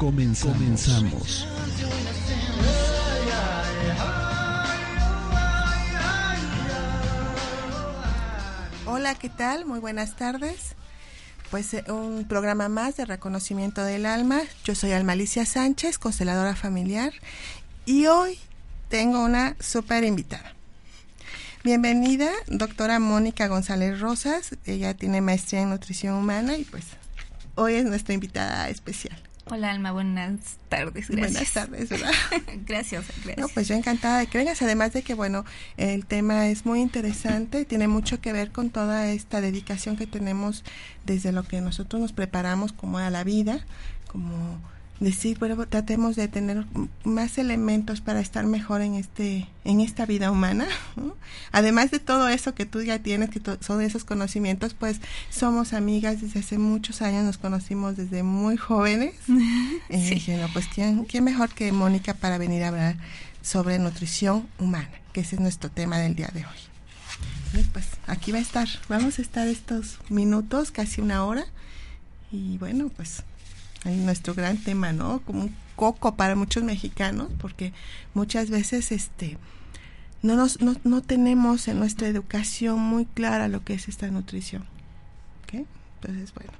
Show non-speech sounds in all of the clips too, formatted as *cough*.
Comenzamos. Comenzamos. Hola, ¿qué tal? Muy buenas tardes pues eh, un programa más de reconocimiento del alma. Yo soy Alma Alicia Sánchez, consteladora familiar, y hoy tengo una súper invitada. Bienvenida, doctora Mónica González Rosas. Ella tiene maestría en nutrición humana y pues hoy es nuestra invitada especial. Hola Alma, buenas tardes. Gracias. Buenas tardes, ¿verdad? *laughs* gracias, gracias. No, pues yo encantada de que vengas. Además de que, bueno, el tema es muy interesante, tiene mucho que ver con toda esta dedicación que tenemos desde lo que nosotros nos preparamos como a la vida, como decir, bueno, tratemos de tener más elementos para estar mejor en este en esta vida humana. Además de todo eso que tú ya tienes, que son esos conocimientos, pues somos amigas desde hace muchos años, nos conocimos desde muy jóvenes. Y dije, no, pues ¿quién, quién mejor que Mónica para venir a hablar sobre nutrición humana, que ese es nuestro tema del día de hoy. Pues aquí va a estar, vamos a estar estos minutos, casi una hora. Y bueno, pues nuestro gran tema, ¿no? Como un coco para muchos mexicanos, porque muchas veces este no, nos, no, no tenemos en nuestra educación muy clara lo que es esta nutrición. ¿Ok? Entonces, bueno,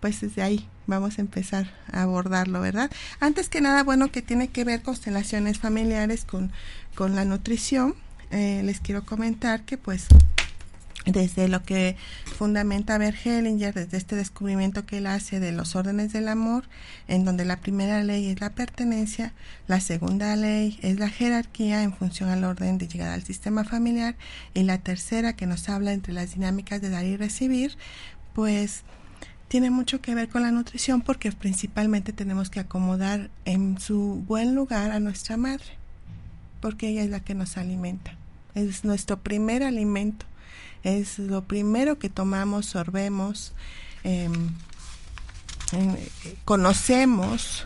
pues desde ahí vamos a empezar a abordarlo, ¿verdad? Antes que nada, bueno, que tiene que ver constelaciones familiares con, con la nutrición, eh, les quiero comentar que pues desde lo que fundamenta Bert Hellinger, desde este descubrimiento que él hace de los órdenes del amor, en donde la primera ley es la pertenencia, la segunda ley es la jerarquía en función al orden de llegar al sistema familiar, y la tercera que nos habla entre las dinámicas de dar y recibir, pues tiene mucho que ver con la nutrición porque principalmente tenemos que acomodar en su buen lugar a nuestra madre, porque ella es la que nos alimenta, es nuestro primer alimento es lo primero que tomamos, sorbemos, em, em, conocemos,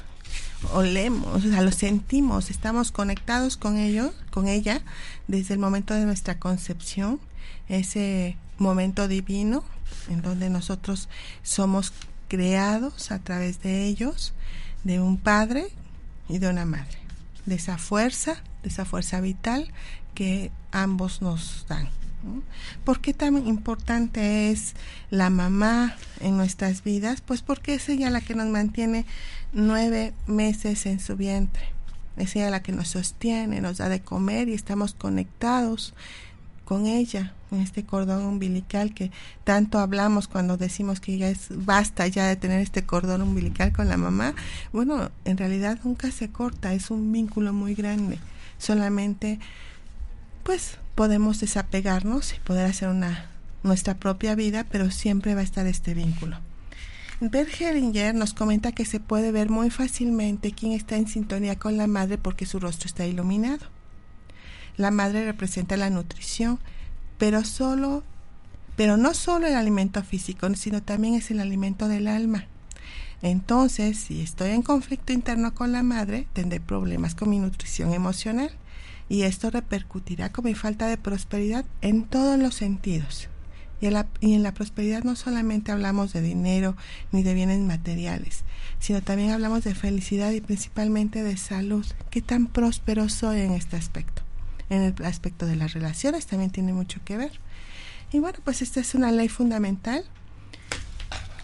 olemos, o sea, lo sentimos, estamos conectados con ello, con ella, desde el momento de nuestra concepción, ese momento divino en donde nosotros somos creados a través de ellos, de un padre y de una madre, de esa fuerza, de esa fuerza vital que ambos nos dan. ¿Por qué tan importante es la mamá en nuestras vidas? Pues porque es ella la que nos mantiene nueve meses en su vientre. Es ella la que nos sostiene, nos da de comer y estamos conectados con ella en este cordón umbilical que tanto hablamos cuando decimos que ya es basta ya de tener este cordón umbilical con la mamá. Bueno, en realidad nunca se corta, es un vínculo muy grande. Solamente pues podemos desapegarnos y poder hacer una nuestra propia vida, pero siempre va a estar este vínculo. Bert nos comenta que se puede ver muy fácilmente quién está en sintonía con la madre porque su rostro está iluminado. La madre representa la nutrición, pero solo pero no solo el alimento físico, sino también es el alimento del alma. Entonces, si estoy en conflicto interno con la madre, tendré problemas con mi nutrición emocional y esto repercutirá con mi falta de prosperidad en todos los sentidos. Y en, la, y en la prosperidad no solamente hablamos de dinero ni de bienes materiales, sino también hablamos de felicidad y principalmente de salud. ¿Qué tan próspero soy en este aspecto? En el aspecto de las relaciones también tiene mucho que ver. Y bueno, pues esta es una ley fundamental,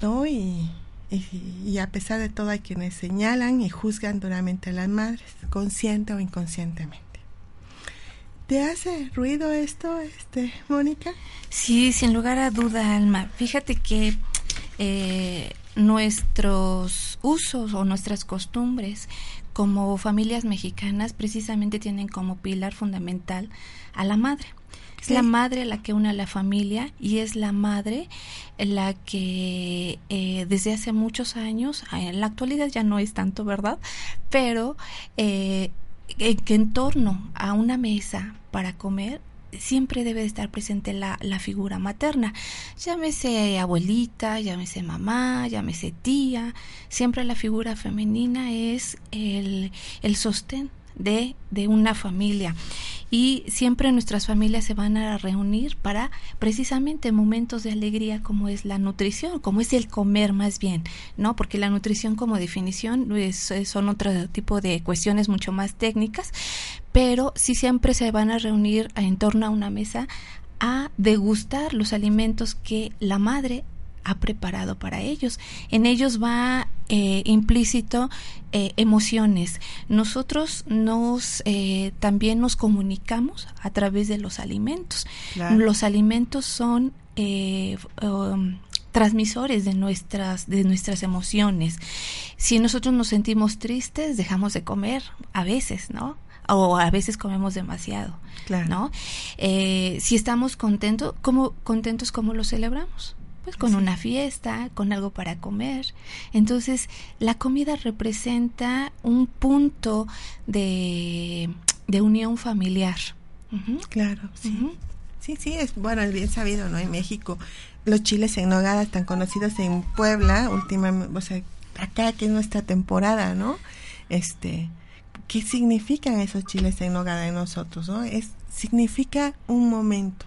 ¿no? Y, y, a pesar de todo hay quienes señalan y juzgan duramente a las madres, consciente o inconscientemente. ¿Te hace ruido esto, este, Mónica? Sí, sin lugar a duda, Alma. Fíjate que eh, nuestros usos o nuestras costumbres como familias mexicanas precisamente tienen como pilar fundamental a la madre. Es la madre la que une a la familia y es la madre la que eh, desde hace muchos años, en la actualidad ya no es tanto, ¿verdad? Pero eh, que en torno a una mesa para comer siempre debe estar presente la, la, figura materna. Llámese abuelita, llámese mamá, llámese tía. Siempre la figura femenina es el, el sostén de, de una familia. Y siempre nuestras familias se van a reunir para precisamente momentos de alegría como es la nutrición, como es el comer más bien, ¿no? Porque la nutrición como definición es, son otro tipo de cuestiones mucho más técnicas, pero sí siempre se van a reunir en torno a una mesa a degustar los alimentos que la madre ha preparado para ellos. En ellos va eh, implícito eh, emociones. Nosotros nos eh, también nos comunicamos a través de los alimentos. Los alimentos son um, transmisores de nuestras de nuestras emociones. Si nosotros nos sentimos tristes, dejamos de comer a veces, ¿no? o a veces comemos demasiado, ¿no? si estamos contentos, ¿cómo, contentos, ¿cómo lo celebramos? Pues con una fiesta, con algo para comer. Entonces, la comida representa un punto de, de unión familiar. Claro, sí. Sí, sí, es bueno, es bien sabido, ¿no? En México, los chiles en nogada tan conocidos en Puebla, últimamente, o sea, acá que es nuestra temporada, ¿no? Este, ¿qué significan esos chiles en nogada en nosotros, no? Es significa un momento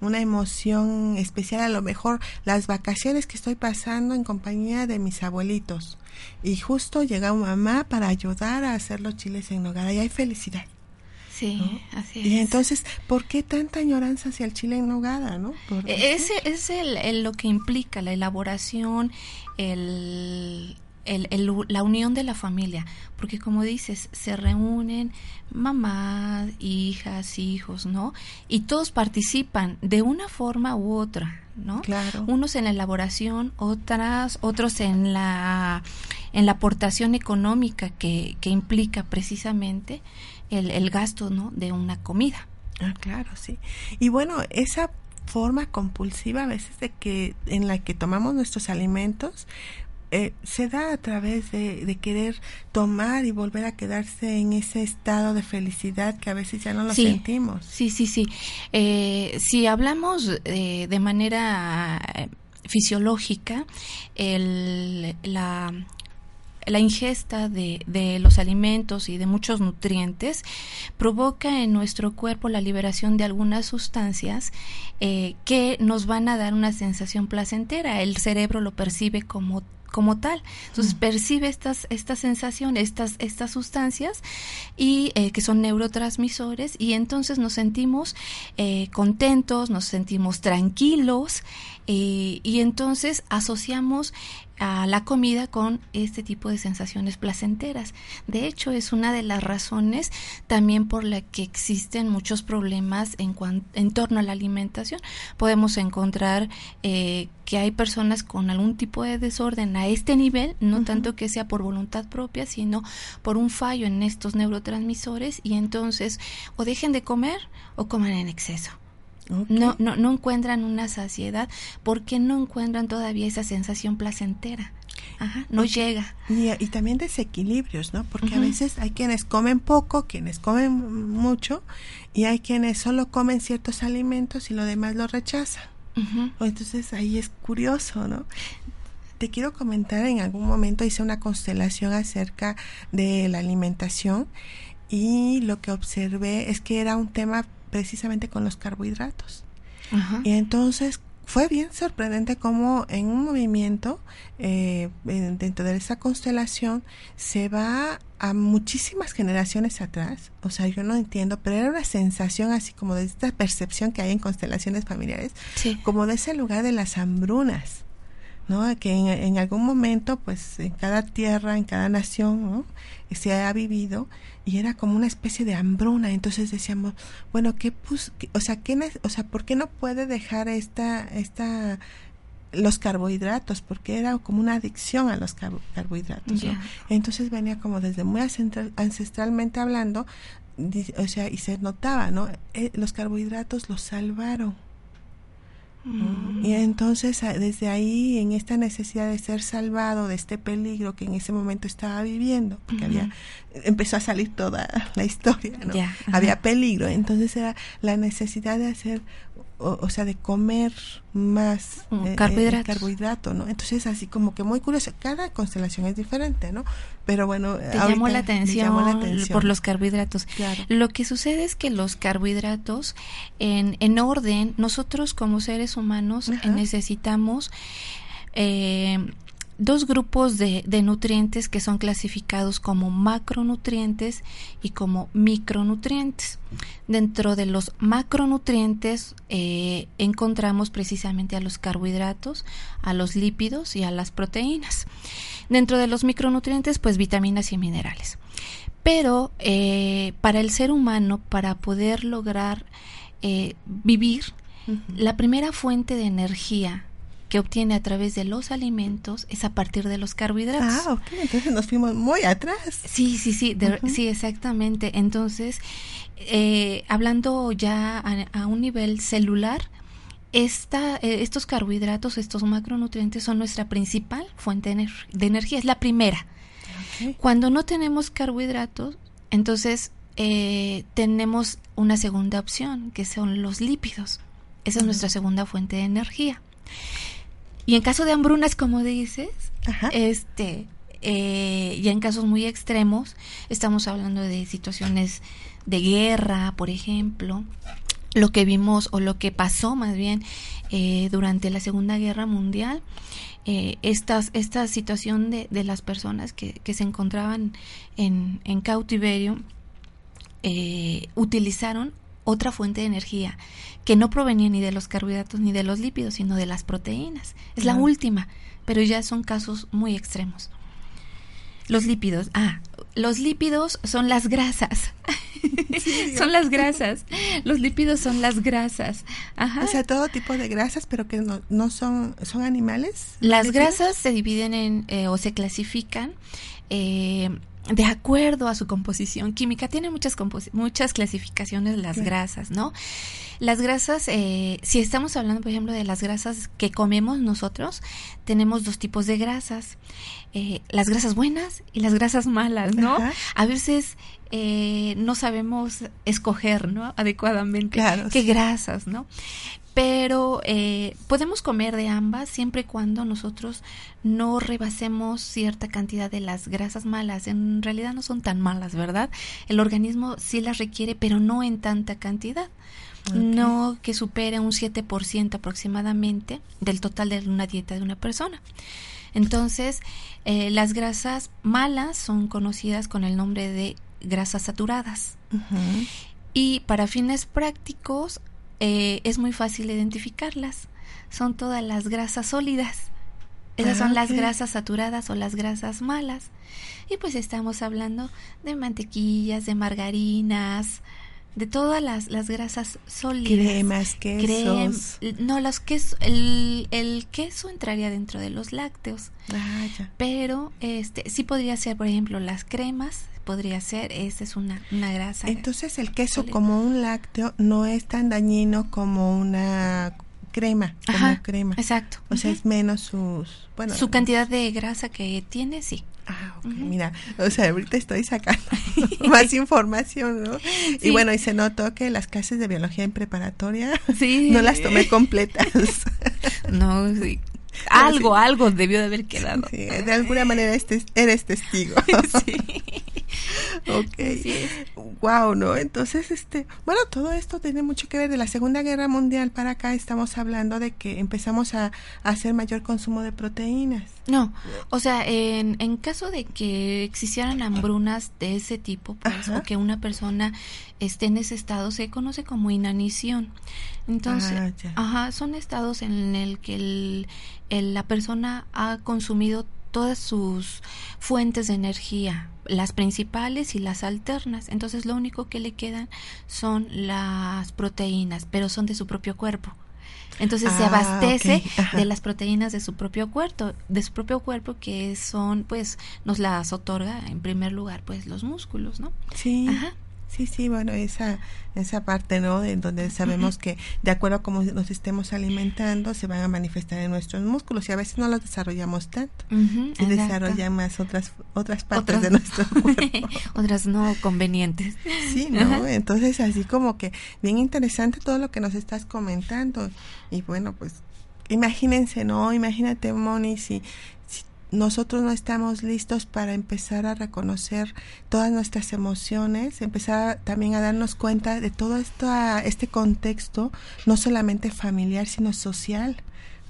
una emoción especial, a lo mejor las vacaciones que estoy pasando en compañía de mis abuelitos. Y justo llega mamá para ayudar a hacer los chiles en nogada y hay felicidad. Sí, así es. Y entonces, ¿por qué tanta añoranza hacia el chile en nogada, no? E-, ese es el, lo que implica la elaboración, el, el, la unión de la familia, porque como dices, se reúnen mamás, hijas, hijos, ¿no? Y todos participan de una forma u otra, ¿no? Claro. Unos en la elaboración, otras, otros en la, en la aportación económica que, que implica precisamente el, el gasto, ¿no? De una comida. Ah, claro, sí. Y bueno, esa forma compulsiva a veces de que en la que tomamos nuestros alimentos eh, se da a través de, querer tomar y volver a quedarse en ese estado de felicidad que a veces ya no lo sentimos. Sí, sí, sí. Eh, si hablamos eh, de manera fisiológica, el, la, la ingesta de, de, los alimentos y de muchos nutrientes provoca en nuestro cuerpo la liberación de algunas sustancias que nos van a dar una sensación placentera. El cerebro lo percibe como como tal. Entonces mm. percibe estas, estas sensaciones, estas, estas sustancias y eh, que son neurotransmisores y entonces nos sentimos eh, contentos, nos sentimos tranquilos eh, y entonces asociamos a la comida con este tipo de sensaciones placenteras. De hecho, es una de las razones también por la que existen muchos problemas en, en torno a la alimentación. Podemos encontrar eh, que hay personas con algún tipo de desorden a este nivel, no tanto que sea por voluntad propia, sino por un fallo en estos neurotransmisores y entonces o dejen de comer o coman en exceso. No, no, no encuentran una saciedad porque no encuentran todavía esa sensación placentera. Ajá, no llega. Y, y, también desequilibrios, ¿no? Porque a veces hay quienes comen poco, quienes comen mucho, y hay quienes solo comen ciertos alimentos y lo demás lo rechazan. Entonces ahí es curioso, ¿no? Te quiero comentar, en algún momento hice una constelación acerca de la alimentación y lo que observé es que era un tema precisamente con los carbohidratos. Y entonces fue bien sorprendente cómo en un movimiento eh, dentro de esa constelación se va a muchísimas generaciones atrás. O sea, yo no entiendo, pero era una sensación así como de esta percepción que hay en constelaciones familiares, como de ese lugar de las hambrunas. ¿No? que en, en, algún momento pues en cada tierra en cada nación ¿no? se ha vivido y era como una especie de hambruna entonces decíamos bueno qué pues o sea qué o sea por qué no puede dejar esta esta los carbohidratos porque era como una adicción a los carbohidratos entonces venía como desde muy ancestralmente hablando o sea, y se notaba, ¿no? Eh, los carbohidratos los salvaron. Mm. Y entonces desde ahí, en esta necesidad de ser salvado de este peligro que en ese momento estaba viviendo, porque había empezó a salir toda la historia, ¿no? había peligro, entonces era la necesidad de hacer o, sea, de comer más mm, eh, eh, carbohidrato, ¿no? Entonces, así como que muy curioso, cada constelación es diferente, ¿no? Pero bueno, Te llamó la, atención por los carbohidratos. Lo que sucede es que los carbohidratos, en, en orden, nosotros como seres humanos necesitamos eh, dos grupos de, nutrientes que son clasificados como macronutrientes y como micronutrientes. Dentro de los macronutrientes eh, encontramos precisamente a los carbohidratos, a los lípidos y a las proteínas. Dentro de los micronutrientes, pues vitaminas y minerales. Pero eh, para el ser humano, para poder lograr eh, vivir, la primera fuente de energía que obtiene a través de los alimentos es a partir de los carbohidratos. Ah, ok, entonces nos fuimos muy atrás. Sí, sí, sí, sí, exactamente. Entonces, eh, hablando ya a, un nivel celular, esta, eh, estos carbohidratos, estos macronutrientes son nuestra principal fuente de, energía, es la primera. Cuando no tenemos carbohidratos, entonces eh, tenemos una segunda opción, que son los lípidos. Esa es nuestra segunda fuente de energía. Y en caso de hambrunas, como dices, este, eh, ya en casos muy extremos, estamos hablando de situaciones de guerra, por ejemplo, lo que vimos o lo que pasó más bien eh, durante la Segunda Guerra Mundial, eh, estas, esta situación de, de las personas que, que, se encontraban en, en cautiverio, eh, utilizaron otra fuente de energía que no provenía ni de los carbohidratos ni de los lípidos, sino de las proteínas. Es la última, pero ya son casos muy extremos. Los lípidos, ah, los lípidos son las grasas. *laughs* son las grasas. Los lípidos son las grasas. Ajá. O sea, todo tipo de grasas, pero que no, son, son animales. Las grasas se dividen en, eh, o se clasifican eh, de acuerdo a su composición química. Tiene muchas, muchas clasificaciones las grasas, ¿no? Las grasas, eh, si estamos hablando, por ejemplo, de las grasas que comemos nosotros, tenemos dos tipos de grasas. Eh, las grasas buenas y las grasas malas, ¿no? A veces eh, no sabemos escoger, ¿no? Adecuadamente qué grasas, ¿no? Pero eh, podemos comer de ambas siempre y cuando nosotros no rebasemos cierta cantidad de las grasas malas. En realidad no son tan malas, ¿verdad? El organismo sí las requiere, pero no en tanta cantidad. No que supere un 7% aproximadamente del total de una dieta de una persona. Entonces, eh, las grasas malas son conocidas con el nombre de grasas saturadas. Y para fines prácticos, eh, es muy fácil identificarlas. Son todas las grasas sólidas. Esas son las grasas saturadas o las grasas malas. Y pues estamos hablando de mantequillas, de margarinas, de todas las, las grasas sólidas. Cremas, quesos. no, los quesos, el, el, queso entraría dentro de los lácteos. Ah, Pero este sí podría ser, por ejemplo, las cremas, podría ser, esa es una, una grasa. Entonces el queso como un lácteo no es tan dañino como una crema, como crema. Exacto. O sea, es menos sus, bueno, su cantidad de grasa que tiene, sí. Ah, ok, mira, o sea, ahorita estoy sacando *laughs* *laughs* más información, ¿no? Y bueno, y se notó que las clases de biología en preparatoria *laughs* sí. no las tomé completas. no, sí, algo, algo debió de haber quedado. Sí, de alguna manera este, eres testigo. sí. *laughs* ok. Wow, ¿no? Entonces, este, bueno, todo esto tiene mucho que ver de la Segunda Guerra Mundial para acá. Estamos hablando de que empezamos a, hacer mayor consumo de proteínas. No, o sea, en, en caso de que existieran hambrunas de ese tipo, pues, o que una persona esté en ese estado, se conoce como inanición. Entonces, ah, ajá, son estados en el que el, la persona ha consumido todas sus fuentes de energía, las principales y las alternas. Entonces lo único que le quedan son las proteínas, pero son de su propio cuerpo. Entonces se ah, abastece de las proteínas de su propio cuerpo, de su propio cuerpo que son, pues, nos las otorga en primer lugar, pues, los músculos, ¿no? Sí. Ajá. Sí, sí, bueno, esa, esa parte, ¿no? En donde sabemos que de acuerdo a cómo nos estemos alimentando, se van a manifestar en nuestros músculos y a veces no los desarrollamos tanto. se desarrollan más otras, otras partes de nuestro *laughs* cuerpo. otras no convenientes. Sí, *laughs* ¿no? Entonces, así como que bien interesante todo lo que nos estás comentando. Y bueno, pues imagínense, ¿no? Imagínate, Moni, si, nosotros no estamos listos para empezar a reconocer todas nuestras emociones, empezar también a darnos cuenta de todo esto, este contexto, no solamente familiar, sino social,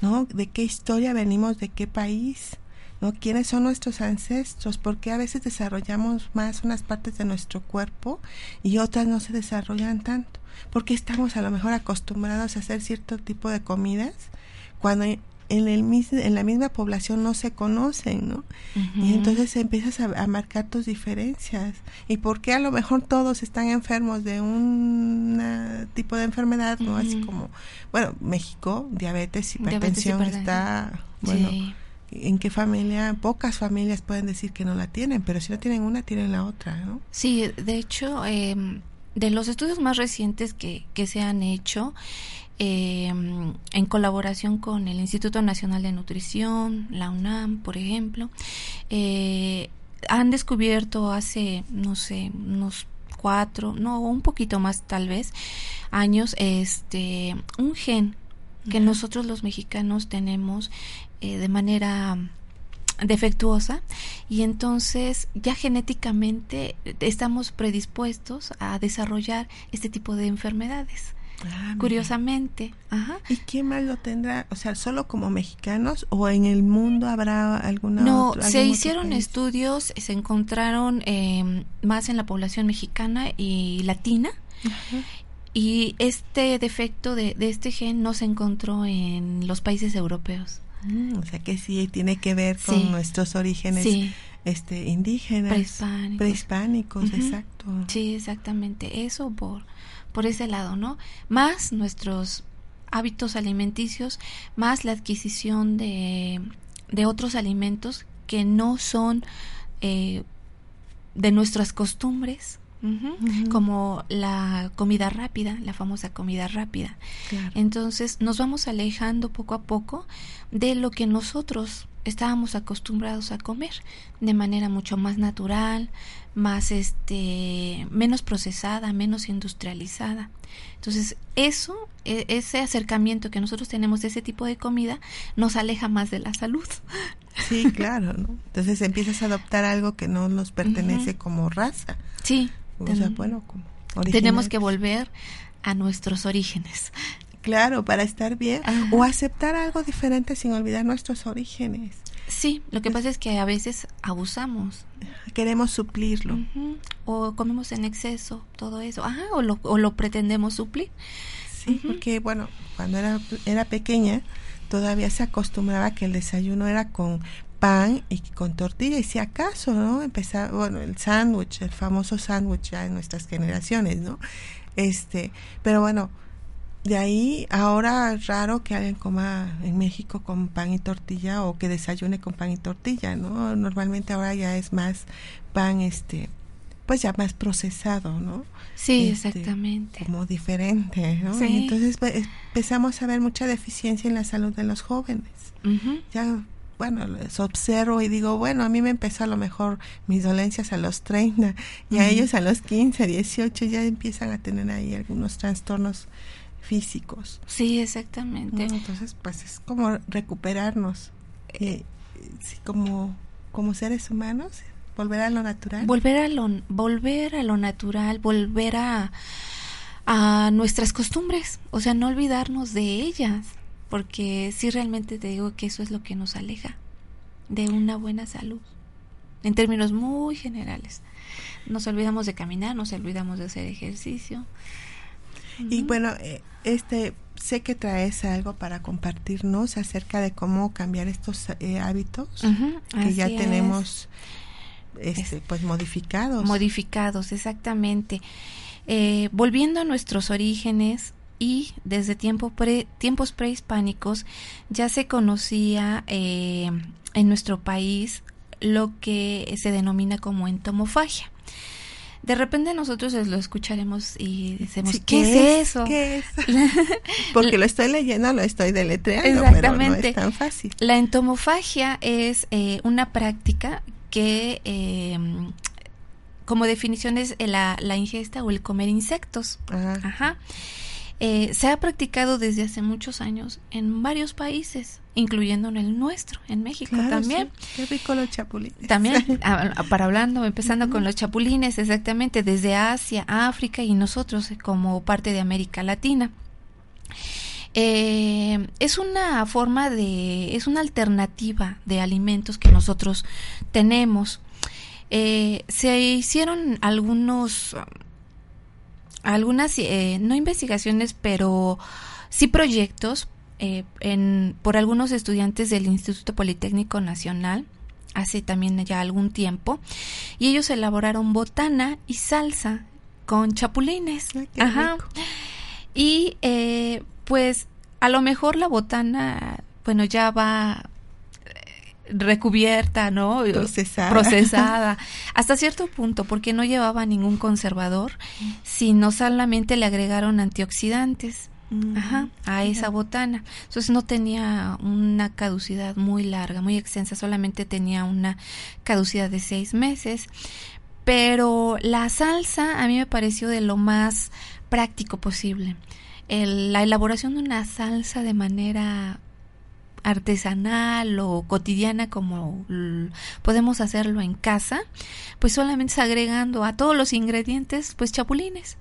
¿no? De qué historia venimos, de qué país, ¿no? ¿Quiénes son nuestros ancestros? Porque a veces desarrollamos más unas partes de nuestro cuerpo y otras no se desarrollan tanto. Porque estamos a lo mejor acostumbrados a hacer cierto tipo de comidas cuando en, el, en la misma población no se conocen, ¿no? Y entonces empiezas a, marcar tus diferencias. ¿Y por qué a lo mejor todos están enfermos de un tipo de enfermedad, ¿no? Así como, bueno, México, diabetes, hipertensión está, bueno, ¿en qué familia? Pocas familias pueden decir que no la tienen, pero si no tienen una, tienen la otra, ¿no? Sí, de hecho, eh, de los estudios más recientes que, que se han hecho, eh, en colaboración con el Instituto Nacional de Nutrición, la UNAM, por ejemplo, eh, han descubierto hace, no sé, unos cuatro, no, un poquito más tal vez, años, este, un gen que nosotros los mexicanos tenemos eh, de manera defectuosa y entonces ya genéticamente estamos predispuestos a desarrollar este tipo de enfermedades. Ah, curiosamente. Ajá. ¿Y quién más lo tendrá? O sea, solo como mexicanos o en el mundo habrá alguna No, se hicieron estudios, se encontraron em, más en la población mexicana y latina. Y este defecto de, de, este gen no se encontró en los países europeos. Mm, o sea que sí tiene que ver con nuestros orígenes este indígenas, prehispánicos, exacto. Sí, exactamente. Eso por por ese lado, ¿no? Más nuestros hábitos alimenticios, más la adquisición de, de otros alimentos que no son eh, de nuestras costumbres, como la comida rápida, la famosa comida rápida. Entonces nos vamos alejando poco a poco de lo que nosotros estábamos acostumbrados a comer de manera mucho más natural, más este menos procesada, menos industrializada. Entonces, eso e, ese acercamiento que nosotros tenemos de ese tipo de comida nos aleja más de la salud. Sí, *laughs* claro, ¿no? Entonces empiezas a adoptar algo que no nos pertenece como raza. Sí. O sea, bueno, como tenemos que volver a nuestros orígenes. Claro, para estar bien o aceptar algo diferente sin olvidar nuestros orígenes. Sí, lo que pasa es que a veces abusamos. Queremos suplirlo. O comemos en exceso, todo eso. Ajá, o lo, o lo pretendemos suplir. Sí, porque bueno, cuando era, era pequeña todavía se acostumbraba que el desayuno era con pan y con tortilla y si acaso, ¿no? Empezaba, bueno, el sándwich, el famoso sándwich ya en nuestras generaciones, ¿no? Este, pero bueno, de ahí, ahora es raro que alguien coma en México con pan y tortilla o que desayune con pan y tortilla, ¿no? Normalmente ahora ya es más pan, este, pues ya más procesado, ¿no? Sí, este, exactamente. Como diferente, ¿no? Sí. entonces pues, empezamos a ver mucha deficiencia en la salud de los jóvenes. Ya bueno, les observo y digo, bueno, a mí me empezó a lo mejor mis dolencias a los 30 y a ellos a los 15, 18 ya empiezan a tener ahí algunos trastornos físicos. Sí, exactamente. Entonces, pues es como recuperarnos eh, como, como seres humanos, volver a lo natural. Volver a lo, volver a lo natural, volver a, a nuestras costumbres, o sea, no olvidarnos de ellas, porque sí realmente te digo que eso es lo que nos aleja de una buena salud, en términos muy generales. Nos olvidamos de caminar, nos olvidamos de hacer ejercicio, y bueno, eh, este sé que traes algo para compartirnos acerca de cómo cambiar estos eh, hábitos que ya tenemos este, pues modificados. Modificados, exactamente. Eh, volviendo a nuestros orígenes y desde tiempo pre, tiempos prehispánicos ya se conocía en nuestro país lo que se denomina como entomofagia. De repente nosotros lo escucharemos y decimos, ¿qué, es, eso? ¿Qué es? *laughs* Porque lo estoy leyendo, lo estoy deletreando, Exactamente. pero no es tan fácil. La entomofagia es eh, una práctica que, eh, como definición, es la, la, ingesta o el comer insectos. Ajá. Eh, se ha practicado desde hace muchos años en varios países, incluyendo en el nuestro, en México también. Qué rico los chapulines. También, *laughs* para hablando, empezando con los chapulines, exactamente, desde Asia, África y nosotros como parte de América Latina. Eh, es una forma de, es una alternativa de alimentos que nosotros tenemos. Eh, se hicieron algunos algunas, eh, no investigaciones, pero sí proyectos eh, en, por algunos estudiantes del Instituto Politécnico Nacional hace también ya algún tiempo y ellos elaboraron botana y salsa con chapulines. Ajá. Y eh, pues a lo mejor la botana, bueno, ya va recubierta, ¿no? Procesada. Procesada. *laughs* Hasta cierto punto, porque no llevaba ningún conservador, sino solamente le agregaron antioxidantes. Ajá, a esa botana. Entonces no tenía una caducidad muy larga, muy extensa, solamente tenía una caducidad de seis meses. Pero la salsa a mí me pareció de lo más práctico posible. la elaboración de una salsa de manera artesanal o cotidiana como podemos hacerlo en casa, pues solamente agregando a todos los ingredientes pues chapulines.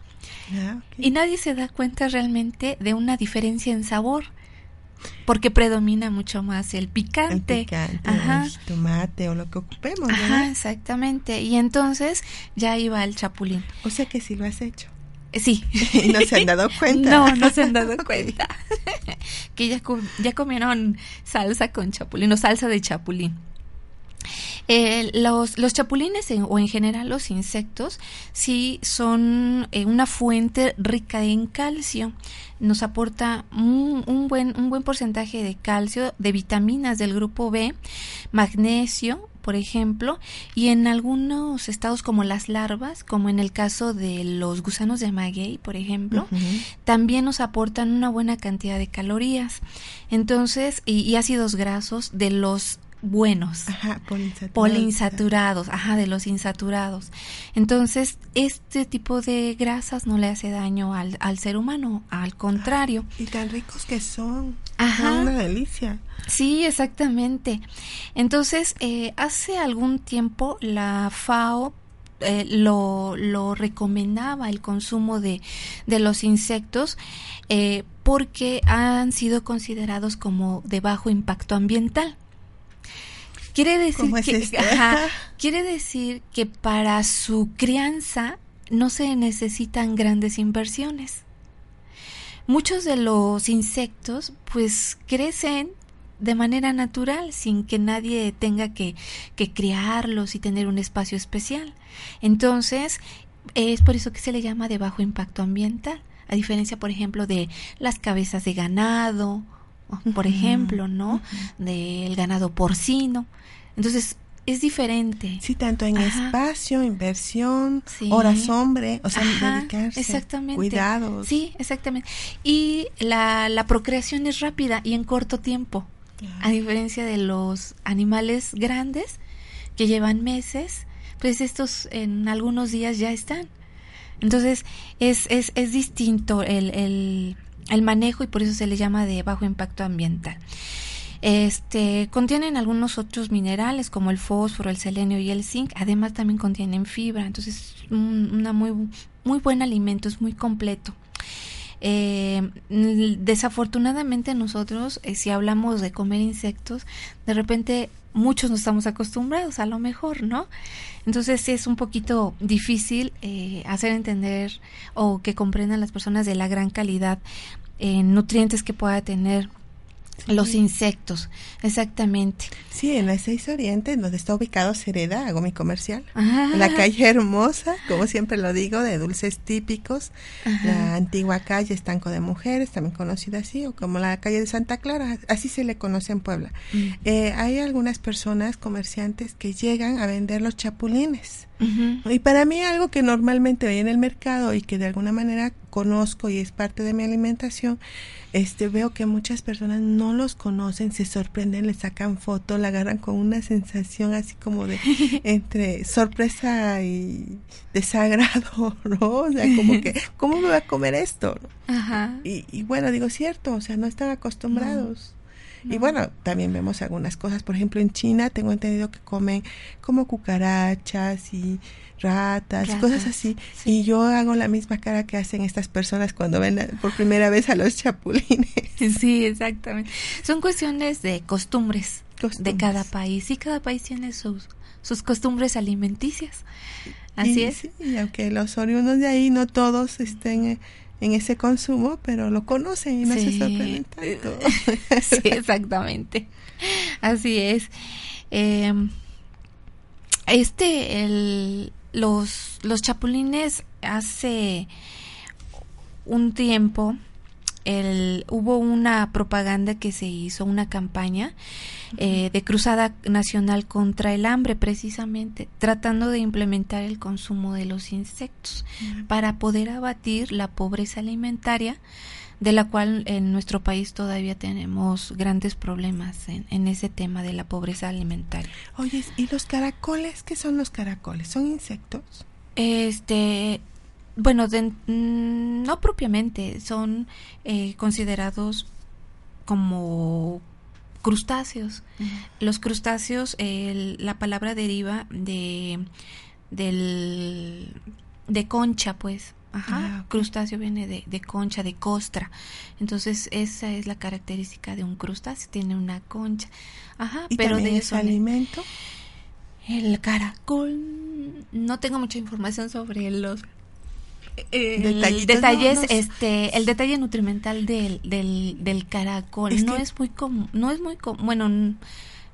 Ah, y nadie se da cuenta realmente de una diferencia en sabor porque predomina mucho más el picante, el picante Ajá. el tomate o lo que ocupemos. Ajá, exactamente. Y entonces ya iba el chapulín. O sea que sí lo has hecho. Sí. *laughs* no se han dado *laughs* cuenta. No, no se han dado *laughs* cuenta. que ya, ya comieron salsa con chapulín o salsa de chapulín. Eh, los, los, chapulines o en general los insectos sí son eh, una fuente rica en calcio. Nos aporta un, un, buen, un buen porcentaje de calcio, de vitaminas del grupo B, magnesio, por ejemplo, y en algunos estados como las larvas, como en el caso de los gusanos de maguey, por ejemplo, también nos aportan una buena cantidad de calorías. Entonces, y, ácidos grasos de los buenos. Ajá, polinsaturados. ajá, de los insaturados. Entonces, este tipo de grasas no le hace daño al, al ser humano, al contrario. y tan ricos que son. Ajá. Una delicia. Sí, exactamente. Entonces, eh, hace algún tiempo la FAO eh, lo, lo, recomendaba el consumo de, de los insectos eh, porque han sido considerados como de bajo impacto ambiental. Quiere decir, que, *laughs* quiere decir que para su crianza no se necesitan grandes inversiones. Muchos de los insectos pues crecen de manera natural, sin que nadie tenga que, que criarlos y tener un espacio especial. Entonces, es por eso que se le llama de bajo impacto ambiental, a diferencia, por ejemplo, de las cabezas de ganado, por ejemplo, ¿no? Del ganado porcino. Entonces, es diferente. Sí, tanto en espacio, inversión, horas hombre, o sea, dedicarse, exactamente. cuidados. Sí, exactamente. Y la, la procreación es rápida y en corto tiempo. A diferencia de los animales grandes que llevan meses, pues estos en algunos días ya están. Entonces es, es, es distinto el, el, el manejo y por eso se le llama de bajo impacto ambiental. Este, contienen algunos otros minerales como el fósforo, el selenio y el zinc. Además también contienen fibra. Entonces, un, una muy, muy buen alimento, es muy completo. Eh, desafortunadamente nosotros, eh, si hablamos de comer insectos, de repente muchos no estamos acostumbrados, a lo mejor, ¿no? Entonces es un poquito difícil eh, hacer entender o que comprendan las personas de la gran calidad en nutrientes que pueda tener los insectos, exactamente. Sí, en la 6 Oriente, donde está ubicado Sereda, hago mi comercial. La calle hermosa, como siempre lo digo, de dulces típicos. La antigua calle Estanco de Mujeres, también conocida así, o como la calle de Santa Clara, así se le conoce en Puebla. Mm. Eh, hay algunas personas, comerciantes, que llegan a vender los chapulines Y para mí algo que normalmente veía en el mercado y que de alguna manera conozco y es parte de mi alimentación, este veo que muchas personas no los conocen, se sorprenden, le sacan foto, la agarran con una sensación así como de *laughs* entre sorpresa y desagrado, *laughs* ¿no? O sea, como que, ¿cómo me va a comer esto? Ajá. Y, y bueno, digo, cierto, o sea, no están acostumbrados. Y bueno, también vemos algunas cosas, por ejemplo, en China tengo entendido que comen como cucarachas y ratas, cosas así. Y yo hago la misma cara que hacen estas personas cuando ven por primera vez a los chapulines. *laughs* Sí, exactamente. Son cuestiones de costumbres, de cada país y cada país tiene sus, sus costumbres alimenticias. Así es. y aunque los oriundos de ahí no todos estén en ese consumo, pero lo conocen y no se sorprenden tanto. *laughs* sí, exactamente. Así es. Eh, este, el, los, los chapulines hace un tiempo el, hubo una propaganda que se hizo, una campaña eh, de cruzada nacional contra el hambre, precisamente, tratando de implementar el consumo de los insectos para poder abatir la pobreza alimentaria de la cual en nuestro país todavía tenemos grandes problemas en, en, ese tema de la pobreza alimentaria. Oye, ¿y los caracoles? ¿Qué son los caracoles? ¿Son insectos? Este, bueno, no propiamente, son eh, considerados como crustáceos. Los crustáceos, la palabra deriva de del de concha, pues. Ajá. Ah, crustáceo viene de, de, concha, de costra. Entonces, esa es la característica de un crustáceo, tiene una concha. Ajá, ¿Y pero de eso alimento. El caracol, no tengo mucha información sobre los el detalles, este, el detalle nutrimental del, del, del caracol no es muy común, no es muy bueno, no,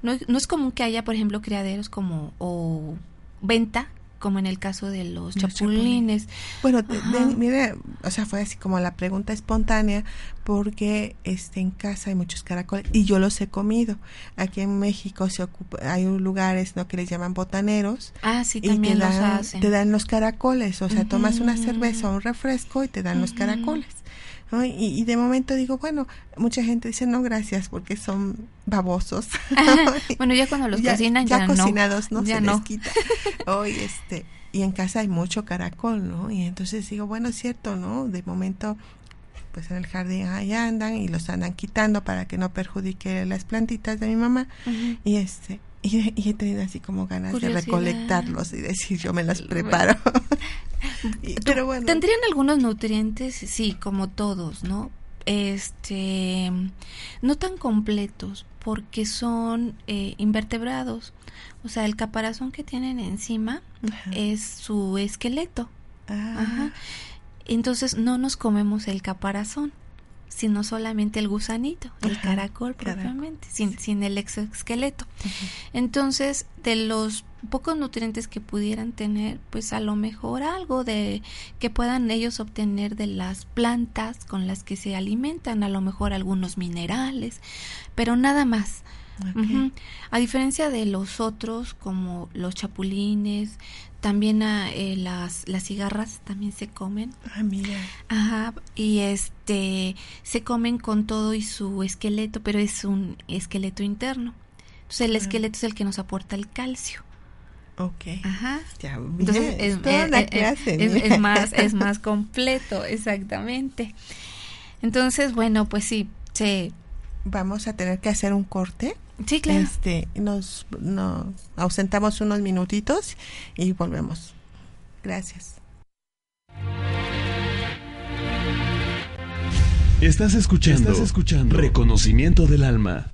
no es común que haya, por ejemplo, criaderos como o venta como en el caso de los, chapulines. Bueno, mire, o sea, fue así como la pregunta espontánea, porque este en casa hay muchos caracoles y yo los he comido. Aquí en México se ocupa, hay lugares no que les llaman botaneros. Ah, sí, también te dan, los hacen. Te dan los caracoles, o sea, tomas una cerveza o un refresco y te dan los caracoles. Y, de momento digo, bueno, mucha gente dice no gracias porque son babosos. *laughs* *laughs* bueno, ya cuando los cocinan ya, ya cocinados no, se les quita. Hoy este y en casa hay mucho caracol, ¿no? Y entonces digo, bueno, es cierto, ¿no? De momento pues en el jardín ahí andan y los andan quitando para que no perjudique las plantitas de mi mamá y este y, he tenido así como ganas de recolectarlos y decir yo me las preparo *laughs* pero bueno. tendrían algunos nutrientes sí como todos no este no tan completos porque son eh, invertebrados. O sea el caparazón que tienen encima es su esqueleto. Ah. Ajá. entonces no nos comemos el caparazón sino solamente el gusanito, el caracol propiamente, sin, sin el exoesqueleto. Entonces, de los pocos nutrientes que pudieran tener, pues a lo mejor algo de que puedan ellos obtener de las plantas con las que se alimentan, a lo mejor algunos minerales, pero nada más. A diferencia de los otros, como los chapulines, también ah, eh, las, las cigarras también se comen. Ah, mira. Ajá, y este, se comen con todo y su esqueleto, pero es un esqueleto interno. Entonces el esqueleto es el que nos aporta el calcio. Ok. Ajá. Ya, Entonces es, eh, eh, es, más, es más completo, exactamente. Entonces, bueno, pues sí, se... Vamos a tener que hacer un corte. Sí, claro. Este, nos, nos ausentamos unos minutitos y volvemos. Gracias. Estás escuchando, Estás escuchando Reconocimiento del Alma.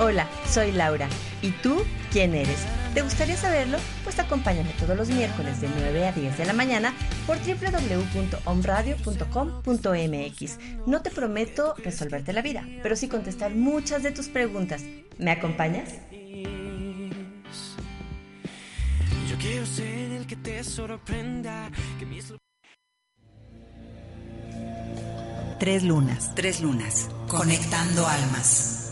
Hola, soy Laura. ¿Y tú quién eres? ¿Te gustaría saberlo? Pues acompáñame todos los miércoles de 9 a 10 de la mañana por www.omradio.com.mx. No te prometo resolverte la vida, pero sí contestar muchas de tus preguntas. ¿Me acompañas? Yo quiero ser el que te sorprenda. Tres lunas. Tres lunas. Conectando almas.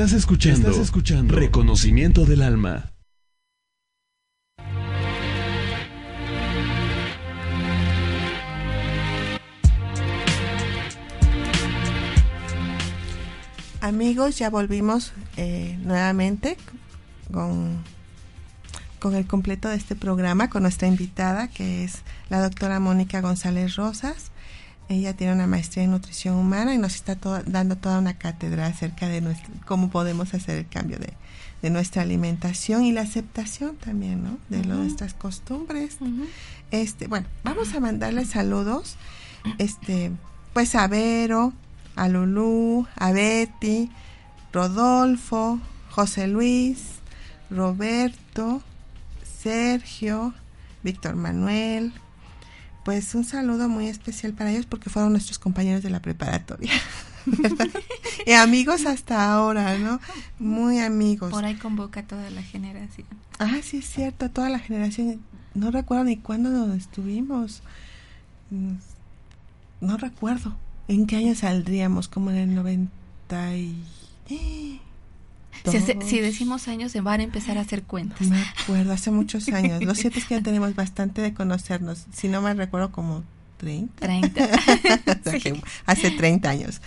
Estás escuchando, Estás escuchando Reconocimiento del Alma. Amigos, ya volvimos eh, nuevamente con, con el completo de este programa, con nuestra invitada, que es la doctora Mónica González Rosas. Ella tiene una maestría en nutrición humana y nos está dando toda una cátedra acerca de nuestro, cómo podemos hacer el cambio de, de nuestra alimentación y la aceptación también, ¿no? De nuestras costumbres. Este, bueno, vamos a mandarle saludos, este, pues a Vero, a Lulú, a Betty, Rodolfo, José Luis, Roberto, Sergio, Víctor Manuel. Pues un saludo muy especial para ellos porque fueron nuestros compañeros de la preparatoria. *laughs* y amigos hasta ahora, ¿no? Muy amigos. Por ahí convoca toda la generación. Ah, sí es cierto, toda la generación. No recuerdo ni cuándo estuvimos. No recuerdo. ¿En qué año saldríamos? Como en el 90 y... Si, decimos años, se van a empezar a hacer cuentas. Me acuerdo, hace muchos años. Lo cierto es que ya tenemos bastante de conocernos. Si no me recuerdo, como 30. 30. *laughs* Hace 30 años.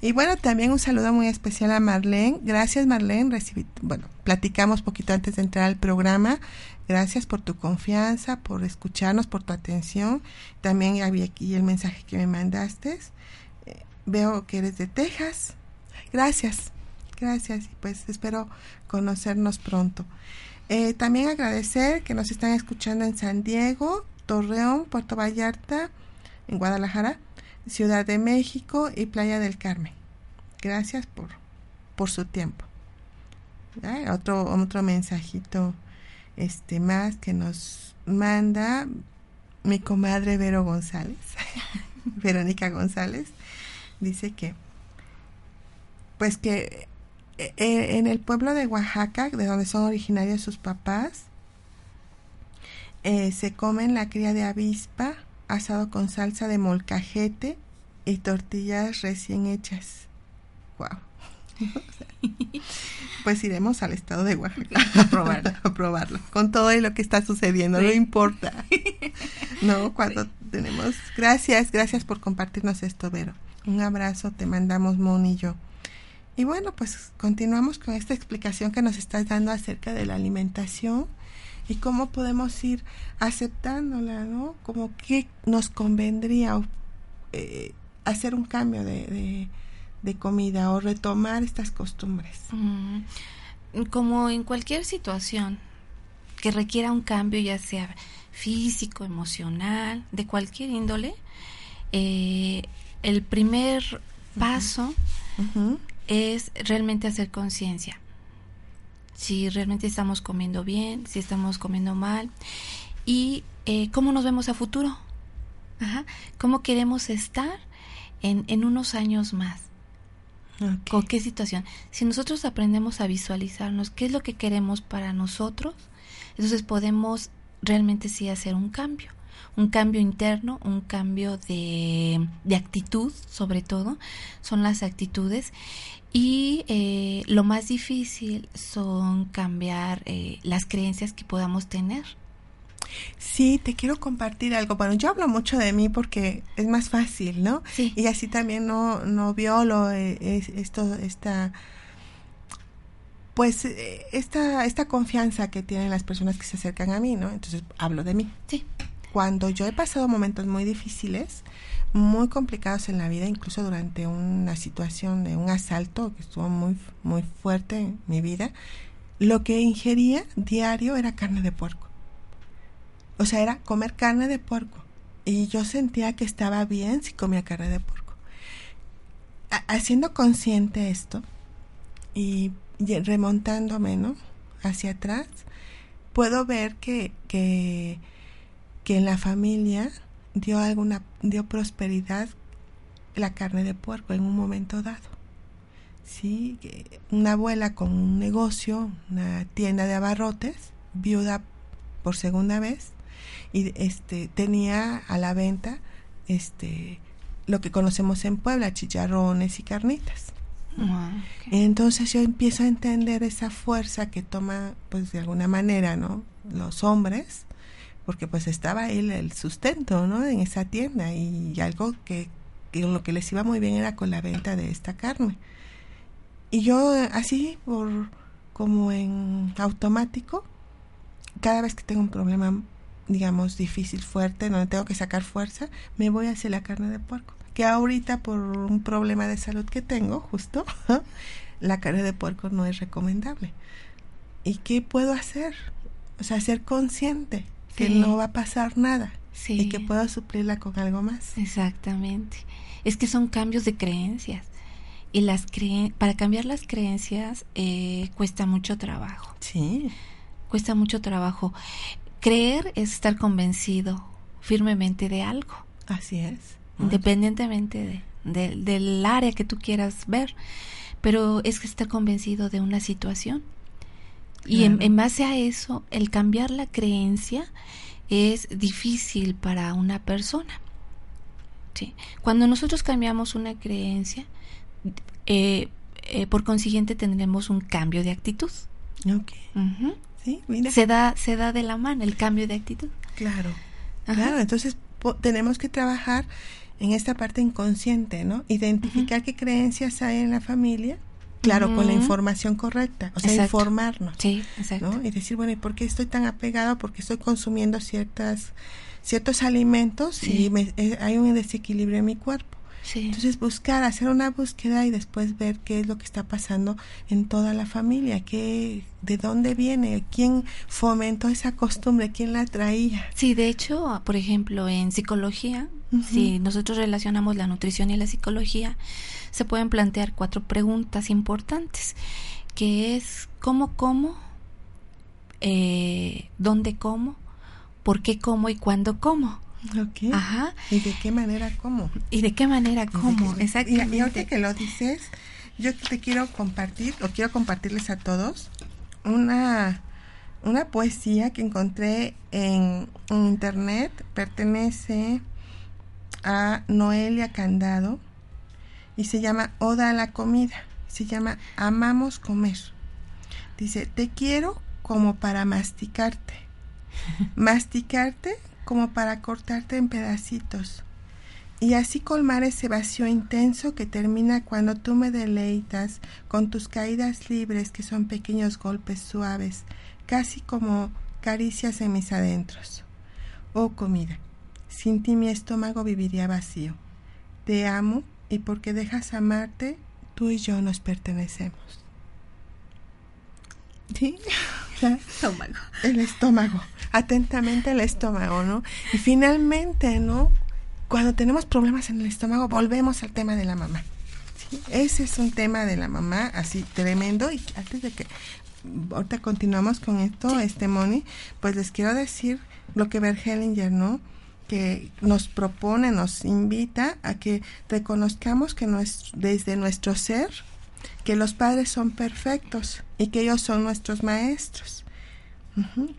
Y bueno, también un saludo muy especial a Marlene. Gracias, Marlene. Recibí, bueno, platicamos poquito antes de entrar al programa. Gracias por tu confianza, por escucharnos, por tu atención. También había aquí el mensaje que me mandaste. Veo que eres de Texas. Gracias. Gracias y pues espero conocernos pronto. Eh, también agradecer que nos están escuchando en San Diego, Torreón, Puerto Vallarta, en Guadalajara, Ciudad de México y Playa del Carmen. Gracias por, por su tiempo. Otro, otro mensajito este más que nos manda mi comadre Vero González, *laughs* Verónica González, dice que pues que en el pueblo de Oaxaca, de donde son originarios sus papás, eh, se comen la cría de avispa asado con salsa de molcajete y tortillas recién hechas. Wow. *laughs* pues iremos al estado de Oaxaca a probarlo, *laughs* a probarlo con todo lo que está sucediendo, no importa. *laughs* no, cuando tenemos. Gracias, gracias por compartirnos esto, Vero. Un abrazo, te mandamos Mon y yo. Y bueno, pues continuamos con esta explicación que nos estás dando acerca de la alimentación y cómo podemos ir aceptándola, ¿no? Como que nos convendría eh, hacer un cambio de, de, comida o retomar estas costumbres. Como en cualquier situación que requiera un cambio, ya sea físico, emocional, de cualquier índole, eh, el primer paso es realmente hacer conciencia. Si realmente estamos comiendo bien, si estamos comiendo mal y eh, cómo nos vemos a futuro. Ajá. ¿Cómo queremos estar en, en unos años más? ¿Con qué situación? Si nosotros aprendemos a visualizarnos qué es lo que queremos para nosotros, entonces podemos realmente sí hacer un cambio un cambio interno, un cambio de, de, actitud, sobre todo, son las actitudes. Y eh, lo más difícil son cambiar eh, las creencias que podamos tener. Sí, te quiero compartir algo. Bueno, yo hablo mucho de mí porque es más fácil, ¿no? Sí. Y así también no, no violo eh, esto, esta, pues, esta, esta confianza que tienen las personas que se acercan a mí, ¿no? Entonces hablo de mí. Sí. Cuando yo he pasado momentos muy difíciles, muy complicados en la vida, incluso durante una situación de un asalto que estuvo muy, muy fuerte en mi vida, lo que ingería diario era carne de puerco. O sea, era comer carne de puerco. Y yo sentía que estaba bien si comía carne de puerco. haciendo consciente esto y, remontándome. Hacia atrás, puedo ver que, que, que en la familia dio alguna dio prosperidad la carne de puerco en un momento dado. Sí, una abuela con un negocio, una tienda de abarrotes, viuda por segunda vez y este tenía a la venta este lo que conocemos en Puebla, chicharrones y carnitas. Entonces yo empiezo a entender esa fuerza que toma pues de alguna manera, ¿no? los hombres porque pues estaba él el sustento, ¿no? En esa tienda y algo que, lo que les iba muy bien era con la venta de esta carne. Y yo así por como en automático, cada vez que tengo un problema, digamos, difícil, fuerte, donde tengo que sacar fuerza, me voy hacia la carne de puerco. Que ahorita por un problema de salud que tengo, justo, *laughs* la carne de puerco no es recomendable. ¿Y qué puedo hacer? O sea, ser consciente que no va a pasar nada y que puedo suplirla con algo más. Exactamente. Es que son cambios de creencias y las cre para cambiar las creencias eh, cuesta mucho trabajo. Sí. Cuesta mucho trabajo. Creer es estar convencido firmemente de algo. Así es. Independientemente de, del área que tú quieras ver. Pero es que estar convencido de una situación. Y en, base a eso, el cambiar la creencia es difícil para una persona. ¿sí? Cuando nosotros cambiamos una creencia, eh, eh, por consiguiente tendremos un cambio de actitud. sí, mira. Se da, se da de la mano el cambio de actitud. Claro, claro. Entonces tenemos que trabajar en esta parte inconsciente, ¿no? Identificar qué creencias hay en la familia Claro, con la información correcta, o sea, informarnos. Sí, exacto. Y decir, bueno, ¿y por qué estoy tan apegado? Porque estoy consumiendo ciertas ciertos alimentos y eh, hay un desequilibrio en mi cuerpo. Entonces buscar, hacer una búsqueda y después ver qué es lo que está pasando en toda la familia, qué, de dónde viene, quién fomentó esa costumbre, quién la traía. Sí, de hecho, por ejemplo, en psicología, si nosotros relacionamos la nutrición y la psicología, se pueden plantear cuatro preguntas importantes, que es cómo como, eh, dónde como, por qué como y cuándo como. Ajá. ¿Y de qué manera cómo? ¿Y de qué manera cómo? Exactamente. Y, ahorita que lo dices, yo te quiero compartir, o quiero compartirles a todos, una, una poesía que encontré en, internet, pertenece a Noelia Candado y se llama Oda a la comida, se llama Amamos comer. Dice, te quiero como para masticarte. *laughs* Masticarte como para cortarte en pedacitos y así colmar ese vacío intenso que termina cuando tú me deleitas con tus caídas libres que son pequeños golpes suaves, casi como caricias en mis adentros. Oh comida, sin ti mi estómago viviría vacío. Te amo y porque dejas amarte, tú y yo nos pertenecemos. ¿Sí? El *laughs* estómago. El estómago. Atentamente el estómago, ¿no? Y finalmente, ¿no? Cuando tenemos problemas en el estómago, volvemos al tema de la mamá. Ese es un tema de la mamá así tremendo. Y antes de que ahorita continuamos con esto, este Moni, pues les quiero decir lo que Bergelinger, ¿no? que nos propone, nos invita a que reconozcamos que desde nuestro ser que los padres son perfectos y que ellos son nuestros maestros.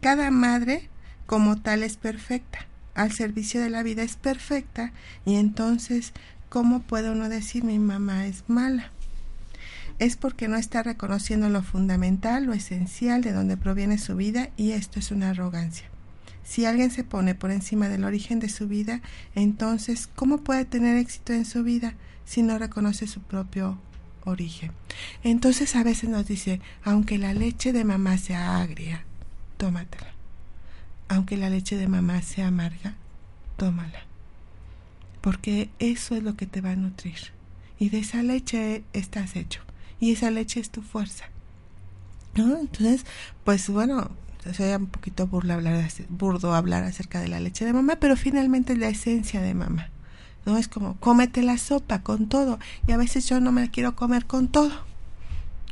Cada madre como tal es perfecta, al servicio de la vida es perfecta y entonces, ¿cómo puede uno decir mi mamá es mala? Es porque no está reconociendo lo fundamental, lo esencial de donde proviene su vida y esto es una arrogancia. Si alguien se pone por encima del origen de su vida, entonces, ¿cómo puede tener éxito en su vida si no reconoce su propio origen. Entonces a veces nos dice, aunque la leche de mamá sea agria, tómatela. Aunque la leche de mamá sea amarga, tómala. Porque eso es lo que te va a nutrir. Y de esa leche estás hecho. Y esa leche es tu fuerza. ¿No? Entonces, pues bueno, sería un poquito burdo hablar, burdo hablar acerca de la leche de mamá, pero finalmente es la esencia de mamá. ¿No? Es como, cómete la sopa con todo. Y a veces yo no me la quiero comer con todo.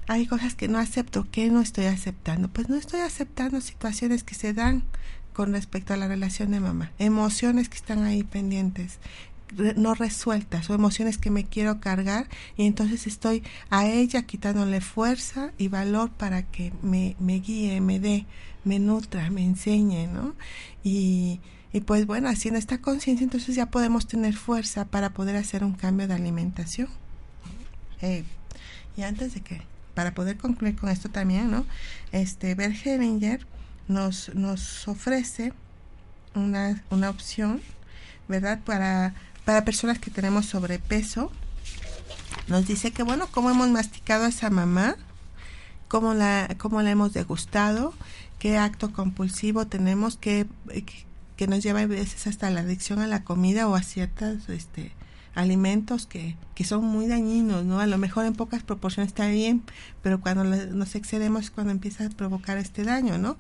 Hay cosas que no acepto. ¿Qué no estoy aceptando? Pues no estoy aceptando situaciones que se dan con respecto a la relación de mamá. Emociones que están ahí pendientes, no resueltas o emociones que me quiero cargar y entonces estoy a ella quitándole fuerza y valor para que me, me guíe, me dé, me nutra, me enseñe, ¿no? Y, y pues bueno, haciendo esta conciencia, entonces ya podemos tener fuerza para poder hacer un cambio de alimentación. Eh, y antes de que, para poder concluir con esto también, ¿no? Este, Bergeringer nos, nos ofrece una, una opción, ¿verdad? Para, para personas que tenemos sobrepeso. Nos dice que, bueno, cómo hemos masticado a esa mamá, cómo la, cómo la hemos degustado, qué acto compulsivo tenemos, qué, que nos lleva a veces hasta la adicción a la comida o a ciertos este, alimentos que, son muy dañinos, ¿no? A lo mejor en pocas proporciones está bien, pero cuando nos excedemos cuando empieza a provocar este daño, ¿no?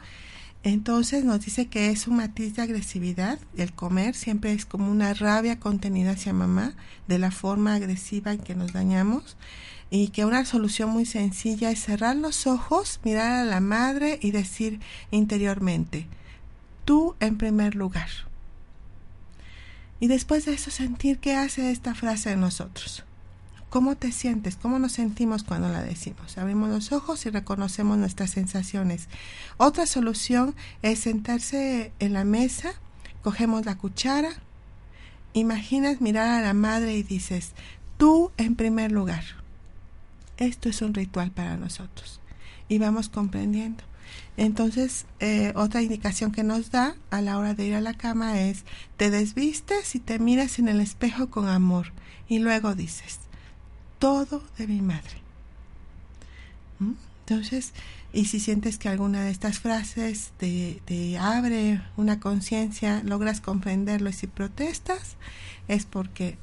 Entonces nos dice que es un matiz de agresividad, el comer siempre es como una rabia contenida hacia mamá, de la forma agresiva en que nos dañamos, y que una solución muy sencilla es cerrar los ojos, mirar a la madre y decir interiormente, tú en primer lugar. Y después de eso sentir qué hace esta frase en nosotros. ¿Cómo te sientes? ¿Cómo nos sentimos cuando la decimos? Abrimos los ojos y reconocemos nuestras sensaciones. Otra solución es sentarse en la mesa, cogemos la cuchara, imaginas mirar a la madre y dices, tú en primer lugar. Esto es un ritual para nosotros. Y vamos comprendiendo. Entonces, eh, otra indicación que nos da a la hora de ir a la cama es, te desvistes y te miras en el espejo con amor y luego dices, todo de mi madre. ¿Mm? Entonces, y si sientes que alguna de estas frases te, te abre una conciencia, logras comprenderlo y si protestas, es porque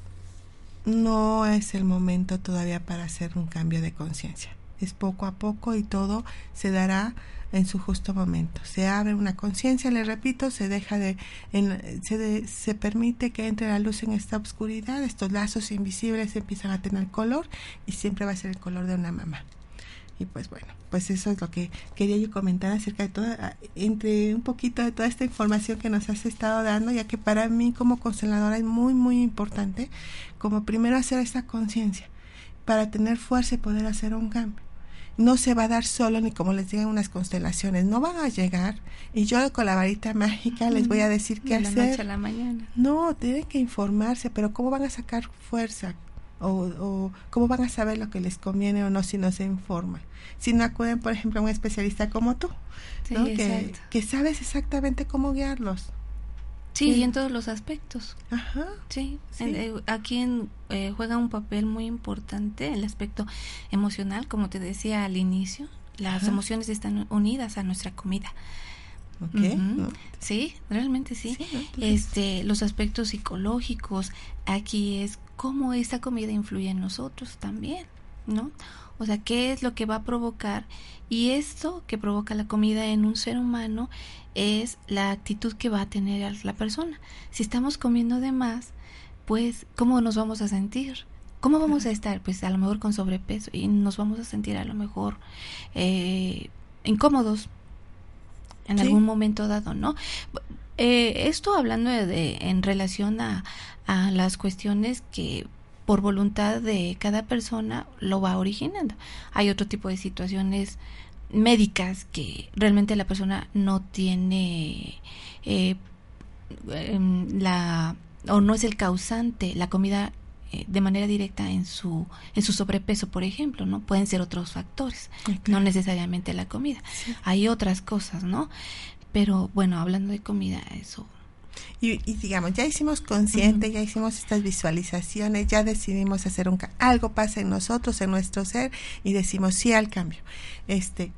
no es el momento todavía para hacer un cambio de conciencia. Es poco a poco y todo se dará en su justo momento. Se abre una conciencia, le repito, se deja de, se, se permite que entre la luz en esta oscuridad, estos lazos invisibles empiezan a tener color y siempre va a ser el color de una mamá. Y pues bueno, pues eso es lo que quería yo comentar acerca de toda, entre un poquito de toda esta información que nos has estado dando, ya que para mí como consteladora es muy, muy importante, como primero hacer esta conciencia, para tener fuerza y poder hacer un cambio no se va a dar solo ni como les digan unas constelaciones, no van a llegar y yo con la varita mágica les voy a decir qué de hacer. La noche a la mañana. No, tienen que informarse, pero ¿cómo van a sacar fuerza? O, o, cómo van a saber lo que les conviene o no si no se informan. Si no acuden, por ejemplo, a un especialista como tú, ¿no? que, que sabes exactamente cómo guiarlos. Sí, y en todos los aspectos. Ajá. Sí, eh, aquí en, eh, juega un papel muy importante el aspecto emocional, como te decía al inicio, las emociones están unidas a nuestra comida. Okay. Sí, realmente sí. este, los aspectos psicológicos, aquí es cómo esta comida influye en nosotros también, ¿no? O sea, qué es lo que va a provocar y esto que provoca la comida en un ser humano es la actitud que va a tener la persona. Si estamos comiendo de más, pues, ¿cómo nos vamos a sentir? ¿Cómo vamos a estar? Pues a lo mejor con sobrepeso y nos vamos a sentir a lo mejor eh, incómodos en algún momento dado, ¿no? Eh, esto hablando de, en relación a, a las cuestiones que por voluntad de cada persona lo va originando. Hay otro tipo de situaciones médicas que realmente la persona no tiene eh, em, la o no es el causante la comida eh, de manera directa en su en su sobrepeso por ejemplo no pueden ser otros factores no necesariamente la comida. Hay otras cosas no pero bueno hablando de comida eso y, digamos, ya hicimos consciente, ya hicimos estas visualizaciones, ya decidimos hacer un algo pasa en nosotros, en nuestro ser y decimos sí al cambio. Este,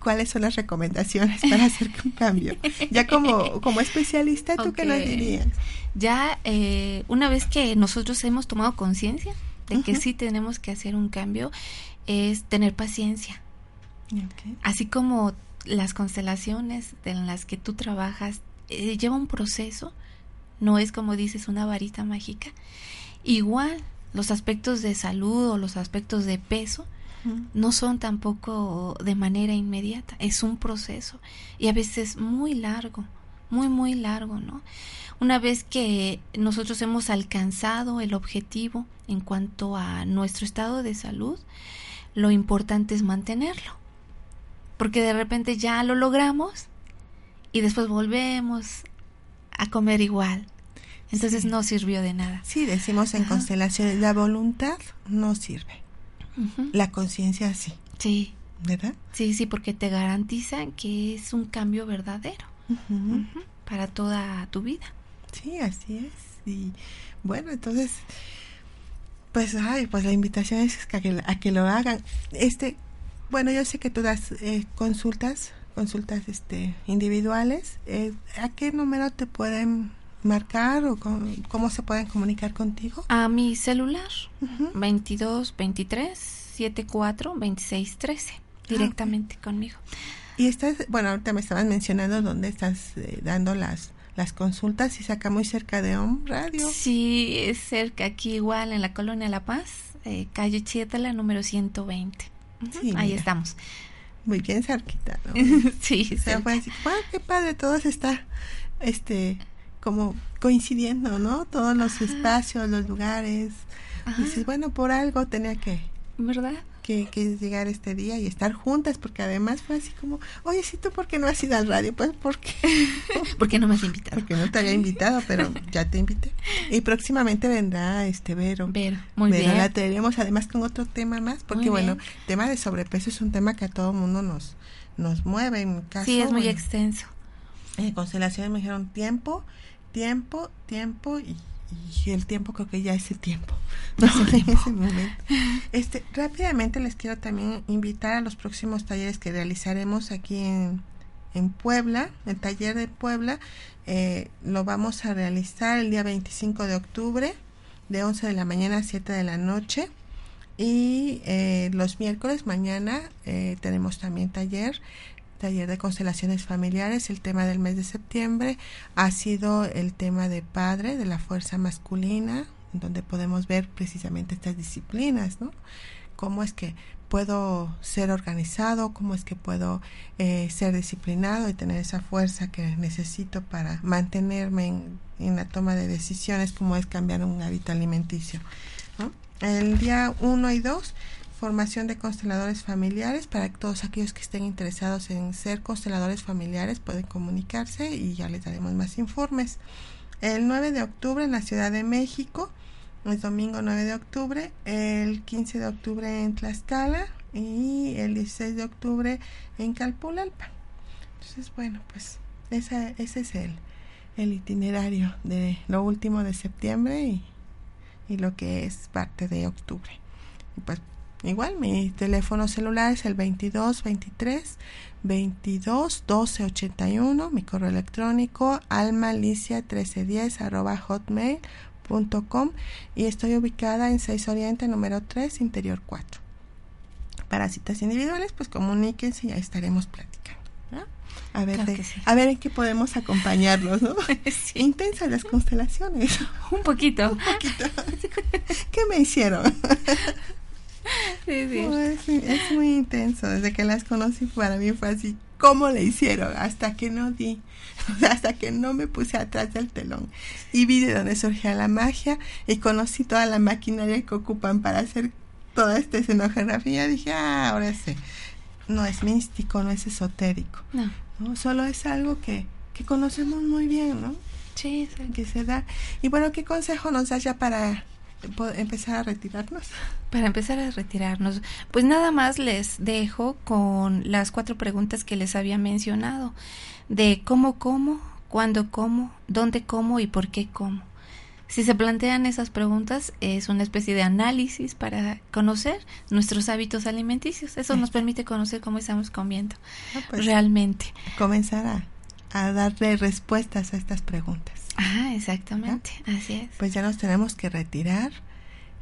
¿cuáles son las recomendaciones para *laughs* hacer un cambio? Ya como, como especialista, ¿tú qué nos dirías? Ya eh, una vez que nosotros hemos tomado conciencia de que sí tenemos que hacer un cambio, es tener paciencia. Así como las constelaciones en las que tú trabajas eh, lleva un proceso, no es como dices una varita mágica. Igual los aspectos de salud o los aspectos de peso no son tampoco de manera inmediata, es un proceso y a veces muy largo, muy, muy largo, ¿no? Una vez que nosotros hemos alcanzado el objetivo en cuanto a nuestro estado de salud, lo importante es mantenerlo. Porque de repente ya lo logramos y después volvemos a comer igual. Entonces no sirvió de nada. Sí, decimos en constelaciones, la voluntad no sirve. La conciencia sí. Sí. ¿Verdad? Sí, sí, porque te garantiza que es un cambio verdadero para toda tu vida. Sí, así es. Y bueno, entonces, pues, ay, pues la invitación es a que, a que lo hagan. Este, bueno, yo sé que tú das eh, consultas, consultas este, individuales. Eh, ¿A qué número te pueden marcar o cómo se pueden comunicar contigo? A mi celular, 22 23 74 26 13, directamente conmigo. Y estás, bueno, ahorita me estabas mencionando dónde estás eh, dando las las consultas y saca muy cerca de Home Radio. Sí, es cerca, aquí igual en la colonia La Paz, eh, calle Chietala, número 120. Ahí estamos. Muy bien cerquita, ¿no? *laughs* sí, o sea, fue así, qué padre, todos está, este, como coincidiendo, ¿no? Todos los espacios, los lugares. dices, bueno, por algo tenía que... ¿Verdad? Que, que, llegar este día y estar juntas, porque además fue así como, oye, si tú por qué no has ido al radio? Pues porque... *laughs* porque no me has invitado? Porque no te había invitado, pero ya te invité. Y próximamente vendrá este Vero. Vero, muy bien. La tenemos además con otro tema más, porque bueno, el tema de sobrepeso es un tema que a todo mundo nos, nos mueve. En caso, sí, es muy extenso. En constelaciones me dijeron tiempo tiempo, tiempo y, el tiempo creo que ya es el tiempo. *laughs* No, *laughs* en ese momento. Este, rápidamente les quiero también invitar a los próximos talleres que realizaremos aquí en, en Puebla, el taller de Puebla, eh, lo vamos a realizar el día 25 de octubre de 11 de la mañana a 7 de la noche. Y eh, los miércoles mañana eh, tenemos también taller, taller de constelaciones familiares. El tema del mes de septiembre ha sido el tema de padre, de la fuerza masculina, donde podemos ver precisamente estas disciplinas, ¿no? Cómo es que puedo ser organizado, cómo es que puedo eh, ser disciplinado y tener esa fuerza que necesito para mantenerme en, en la toma de decisiones, como es cambiar un hábito alimenticio. El día 1 y 2, formación de consteladores familiares, para todos aquellos que estén interesados en ser consteladores familiares pueden comunicarse y ya les daremos más informes. El 9 de octubre en la Ciudad de México, es domingo 9 de octubre, el 15 de octubre en Tlaxcala y el 16 de octubre en Calpulalpa. Entonces, bueno, pues ese es el, el itinerario de lo último de septiembre y, lo que es parte de octubre. Pues igual mi teléfono celular es el 22 23 22 12 81, mi correo electrónico almalicia 1310 arroba hotmail.com y estoy ubicada en 6 Oriente número 3 interior 4. Para citas individuales pues comuníquense y ya estaremos platicando. A ver, Claro de- que sí. a ver en qué podemos acompañarlos, ¿no? *laughs* Intensas las constelaciones. Un poquito. Un poquito. ¿Qué me hicieron? *laughs* Sí, sí. Es, es muy intenso. Desde que las conocí para mí fue así. ¿Cómo le hicieron? Hasta que no di. *laughs* Hasta que no me puse atrás del telón. Y vi de dónde surgía la magia y conocí toda la maquinaria que ocupan para hacer toda esta escenografía. Dije, ah, ahora sí. No es místico, no es esotérico. No. ¿no? Solo es algo que, que conocemos muy bien, ¿no? Sí, sí. Que se da. Y bueno, ¿qué consejo nos das ya para empezar a retirarnos? Para empezar a retirarnos, pues nada más les dejo con las cuatro preguntas que les había mencionado, de cómo como, cuándo como, dónde como y por qué como. Si se plantean esas preguntas, es una especie de análisis para conocer nuestros hábitos alimenticios. Eso nos permite conocer cómo estamos comiendo Ah, pues, realmente. comenzar a, a darle respuestas a estas preguntas. Ah, exactamente, así es. Pues ya nos tenemos que retirar.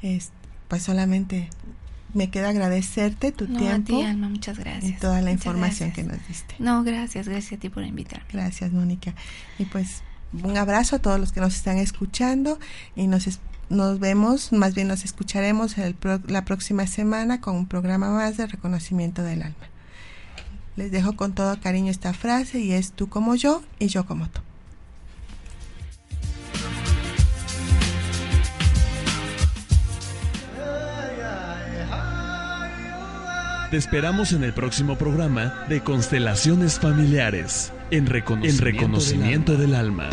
Es, pues solamente me queda agradecerte tu No, a tiempo ti, Alma, muchas y gracias. toda la Muchas información gracias. que nos diste. No, gracias, gracias a ti por invitarme. Gracias, Mónica. Y pues un abrazo a todos los que nos están escuchando y nos, es- nos vemos, más bien nos escucharemos el pro- la próxima semana con un programa más de reconocimiento del alma. Les dejo con todo cariño esta frase y es tú como yo y yo como tú. Te esperamos en el próximo programa de Constelaciones Familiares, en reconocimiento, en reconocimiento del alma.